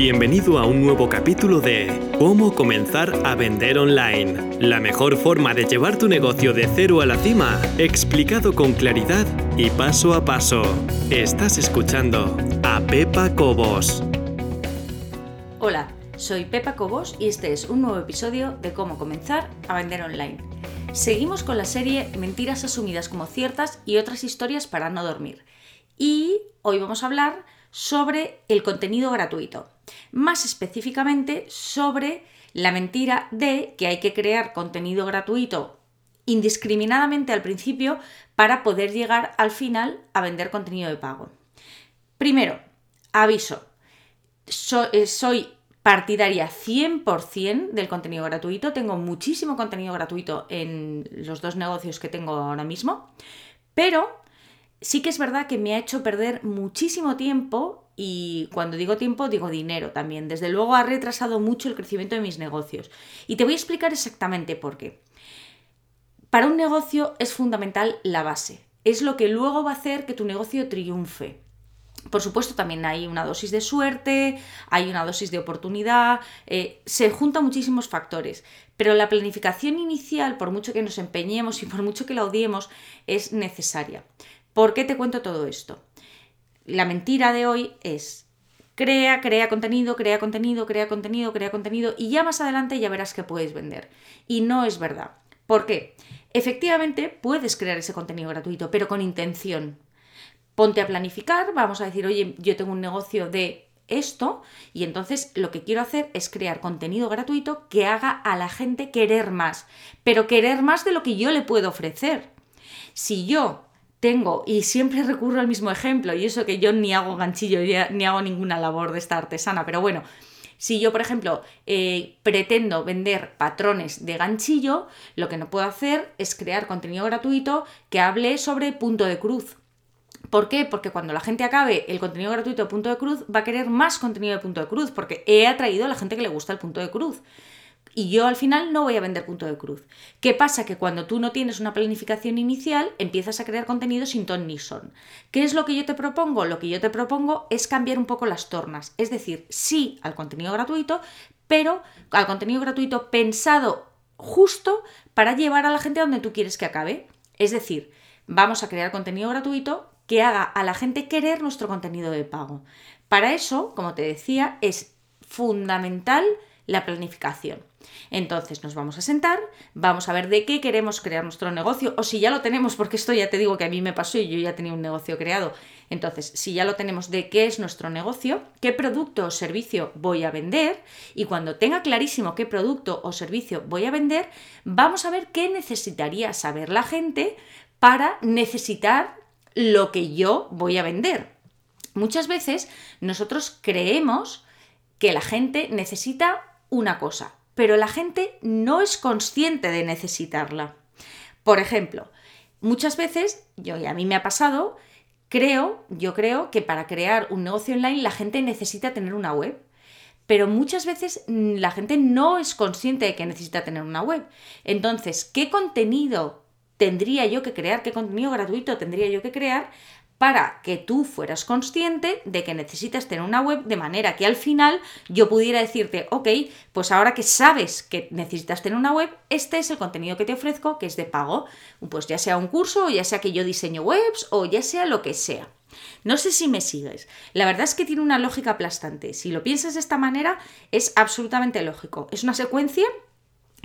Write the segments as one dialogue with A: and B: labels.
A: Bienvenido a un nuevo capítulo de Cómo comenzar a vender online. La mejor forma de llevar tu negocio de cero a la cima, explicado con claridad y paso a paso. Estás escuchando a Pepa Cobos.
B: Hola, soy Pepa Cobos y este es un nuevo episodio de Cómo comenzar a vender online. Seguimos con la serie Mentiras asumidas como ciertas y otras historias para no dormir. Y hoy vamos a hablar sobre el contenido gratuito. Más específicamente sobre la mentira de que hay que crear contenido gratuito indiscriminadamente al principio para poder llegar al final a vender contenido de pago. Primero, aviso, eh, soy partidaria 100% del contenido gratuito, tengo muchísimo contenido gratuito en los dos negocios que tengo ahora mismo, pero sí que es verdad que me ha hecho perder muchísimo tiempo y cuando digo tiempo digo dinero también. Desde luego ha retrasado mucho el crecimiento de mis negocios. Y te voy a explicar exactamente por qué. Para un negocio es fundamental la base. Es lo que luego va a hacer que tu negocio triunfe. Por supuesto, también hay una dosis de suerte, hay una dosis de oportunidad, eh, se juntan muchísimos factores, pero la planificación inicial, por mucho que nos empeñemos y por mucho que la odiemos, es necesaria. ¿Por qué te cuento todo esto? La mentira de hoy es crea, crea contenido, crea contenido, crea contenido, crea contenido y ya más adelante ya verás que puedes vender. Y no es verdad. ¿Por qué? Efectivamente puedes crear ese contenido gratuito, pero con intención. Ponte a planificar, vamos a decir, oye, yo tengo un negocio de esto y entonces lo que quiero hacer es crear contenido gratuito que haga a la gente querer más, pero querer más de lo que yo le puedo ofrecer. Si yo tengo, y siempre recurro al mismo ejemplo, y eso que yo ni hago ganchillo ni hago ninguna labor de esta artesana, pero bueno, si yo, por ejemplo, eh, pretendo vender patrones de ganchillo, lo que no puedo hacer es crear contenido gratuito que hable sobre punto de cruz. ¿Por qué? Porque cuando la gente acabe el contenido gratuito de punto de cruz, va a querer más contenido de punto de cruz, porque he atraído a la gente que le gusta el punto de cruz y yo al final no voy a vender punto de cruz. ¿Qué pasa? Que cuando tú no tienes una planificación inicial, empiezas a crear contenido sin ton ni son. ¿Qué es lo que yo te propongo? Lo que yo te propongo es cambiar un poco las tornas. Es decir, sí al contenido gratuito, pero al contenido gratuito pensado justo para llevar a la gente a donde tú quieres que acabe. Es decir, vamos a crear contenido gratuito que haga a la gente querer nuestro contenido de pago. Para eso, como te decía, es fundamental la planificación. Entonces nos vamos a sentar, vamos a ver de qué queremos crear nuestro negocio o si ya lo tenemos, porque esto ya te digo que a mí me pasó y yo ya tenía un negocio creado. Entonces, si ya lo tenemos de qué es nuestro negocio, qué producto o servicio voy a vender y cuando tenga clarísimo qué producto o servicio voy a vender, vamos a ver qué necesitaría saber la gente para necesitar lo que yo voy a vender. Muchas veces nosotros creemos que la gente necesita una cosa, pero la gente no es consciente de necesitarla. Por ejemplo, muchas veces, yo y a mí me ha pasado, creo, yo creo que para crear un negocio online la gente necesita tener una web. Pero muchas veces mm, la gente no es consciente de que necesita tener una web. Entonces, ¿qué contenido tendría yo que crear? ¿Qué contenido gratuito tendría yo que crear para que tú fueras consciente de que necesitas tener una web de manera que al final yo pudiera decirte, ok, pues ahora que sabes que necesitas tener una web, este es el contenido que te ofrezco, que es de pago, pues ya sea un curso, o ya sea que yo diseño webs, o ya sea lo que sea. No sé si me sigues. La verdad es que tiene una lógica aplastante. Si lo piensas de esta manera, es absolutamente lógico. Es una secuencia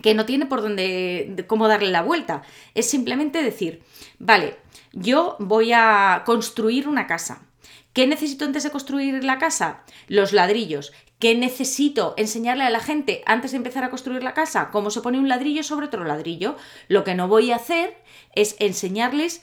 B: que no tiene por dónde, cómo darle la vuelta. Es simplemente decir, vale, yo voy a construir una casa. ¿Qué necesito antes de construir la casa? Los ladrillos. ¿Qué necesito enseñarle a la gente antes de empezar a construir la casa? ¿Cómo se pone un ladrillo sobre otro ladrillo? Lo que no voy a hacer es enseñarles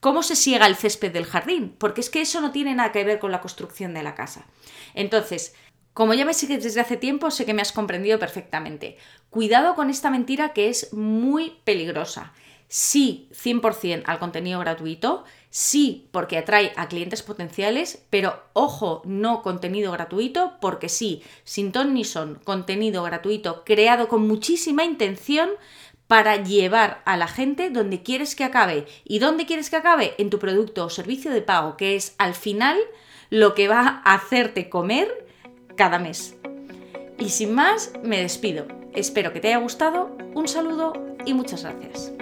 B: cómo se siega el césped del jardín, porque es que eso no tiene nada que ver con la construcción de la casa. Entonces, como ya me sigues desde hace tiempo, sé que me has comprendido perfectamente. Cuidado con esta mentira que es muy peligrosa. Sí, 100% al contenido gratuito, sí, porque atrae a clientes potenciales, pero ojo, no contenido gratuito, porque sí, sin ton ni son, contenido gratuito creado con muchísima intención para llevar a la gente donde quieres que acabe. ¿Y dónde quieres que acabe? En tu producto o servicio de pago, que es al final lo que va a hacerte comer cada mes. Y sin más, me despido. Espero que te haya gustado, un saludo y muchas gracias.